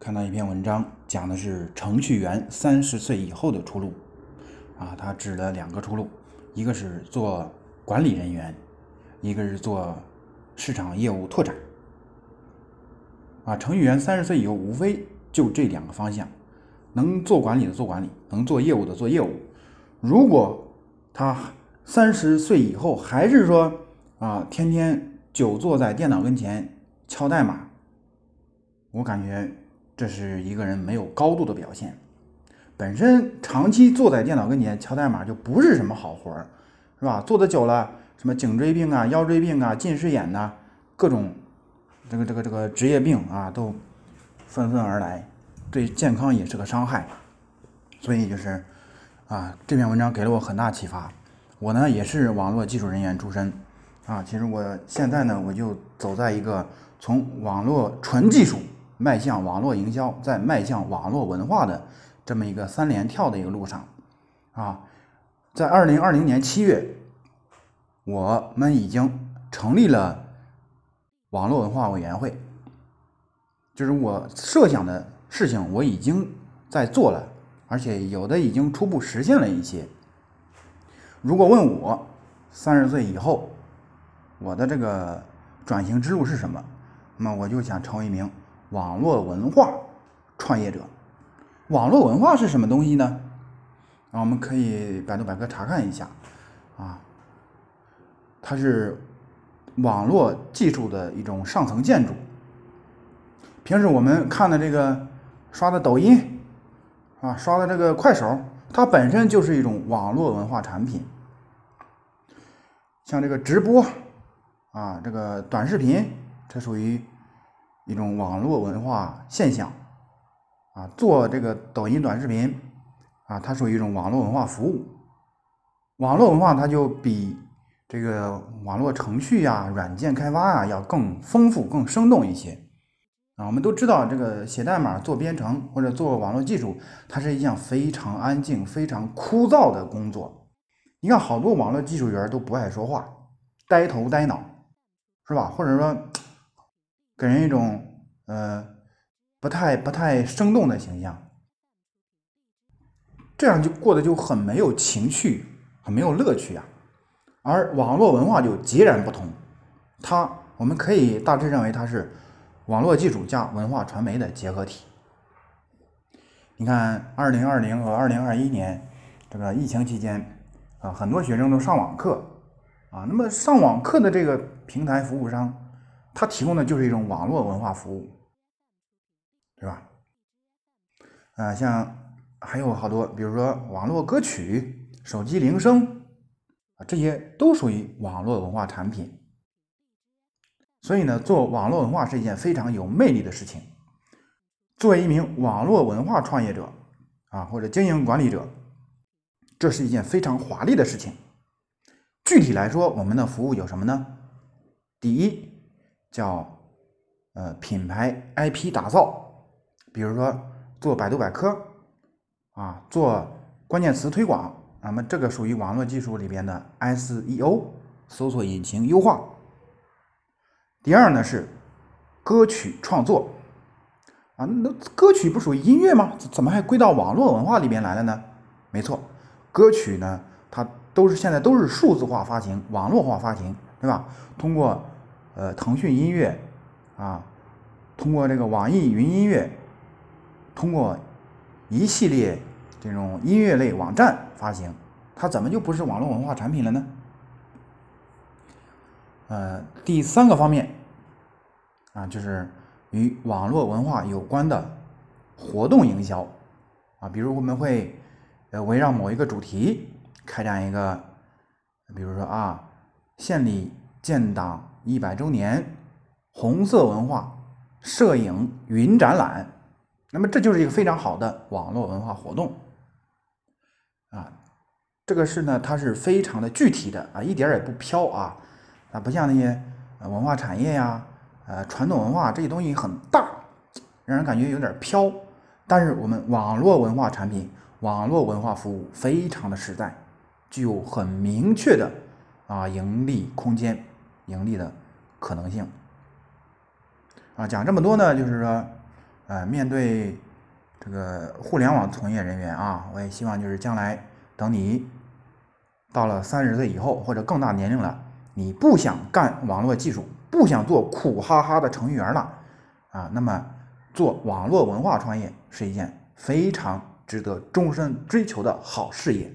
看到一篇文章，讲的是程序员三十岁以后的出路。啊，他指了两个出路，一个是做管理人员，一个是做市场业务拓展。啊，程序员三十岁以后，无非就这两个方向，能做管理的做管理，能做业务的做业务。如果他三十岁以后还是说啊，天天久坐在电脑跟前敲代码，我感觉。这是一个人没有高度的表现。本身长期坐在电脑跟前敲代码就不是什么好活儿，是吧？坐的久了，什么颈椎病啊、腰椎病啊、近视眼呐，各种这个这个这个职业病啊，都纷纷而来，对健康也是个伤害。所以就是啊，这篇文章给了我很大启发。我呢也是网络技术人员出身啊，其实我现在呢我就走在一个从网络纯技术。迈向网络营销，在迈向网络文化的这么一个三连跳的一个路上，啊，在二零二零年七月，我们已经成立了网络文化委员会，就是我设想的事情，我已经在做了，而且有的已经初步实现了一些。如果问我三十岁以后我的这个转型之路是什么，那么我就想成为一名。网络文化创业者，网络文化是什么东西呢？啊，我们可以百度百科查看一下，啊，它是网络技术的一种上层建筑。平时我们看的这个刷的抖音，啊，刷的这个快手，它本身就是一种网络文化产品。像这个直播，啊，这个短视频，它属于。一种网络文化现象，啊，做这个抖音短视频，啊，它属于一种网络文化服务。网络文化它就比这个网络程序呀、软件开发啊要更丰富、更生动一些。啊，我们都知道这个写代码、做编程或者做网络技术，它是一项非常安静、非常枯燥的工作。你看，好多网络技术员都不爱说话，呆头呆脑，是吧？或者说。给人一种呃不太不太生动的形象，这样就过得就很没有情趣，很没有乐趣啊。而网络文化就截然不同，它我们可以大致认为它是网络技术加文化传媒的结合体。你看，二零二零和二零二一年这个疫情期间啊，很多学生都上网课啊，那么上网课的这个平台服务商。它提供的就是一种网络文化服务，对吧？啊，像还有好多，比如说网络歌曲、手机铃声啊，这些都属于网络文化产品。所以呢，做网络文化是一件非常有魅力的事情。作为一名网络文化创业者啊，或者经营管理者，这是一件非常华丽的事情。具体来说，我们的服务有什么呢？第一。叫呃品牌 IP 打造，比如说做百度百科啊，做关键词推广，那么这个属于网络技术里边的 SEO 搜索引擎优化。第二呢是歌曲创作啊，那歌曲不属于音乐吗？怎么还归到网络文化里边来了呢？没错，歌曲呢它都是现在都是数字化发行、网络化发行，对吧？通过呃，腾讯音乐啊，通过这个网易云音乐，通过一系列这种音乐类网站发行，它怎么就不是网络文化产品了呢？呃，第三个方面啊，就是与网络文化有关的活动营销啊，比如我们会呃围绕某一个主题开展一个，比如说啊，县里建党。一百周年红色文化摄影云展览，那么这就是一个非常好的网络文化活动啊。这个是呢，它是非常的具体的啊，一点也不飘啊啊，不像那些文化产业呀、呃传统文化这些东西很大，让人感觉有点飘。但是我们网络文化产品、网络文化服务非常的实在，具有很明确的啊盈利空间。盈利的可能性啊，讲这么多呢，就是说，呃，面对这个互联网从业人员啊，我也希望就是将来等你到了三十岁以后或者更大年龄了，你不想干网络技术，不想做苦哈哈的程序员了啊，那么做网络文化创业是一件非常值得终身追求的好事业。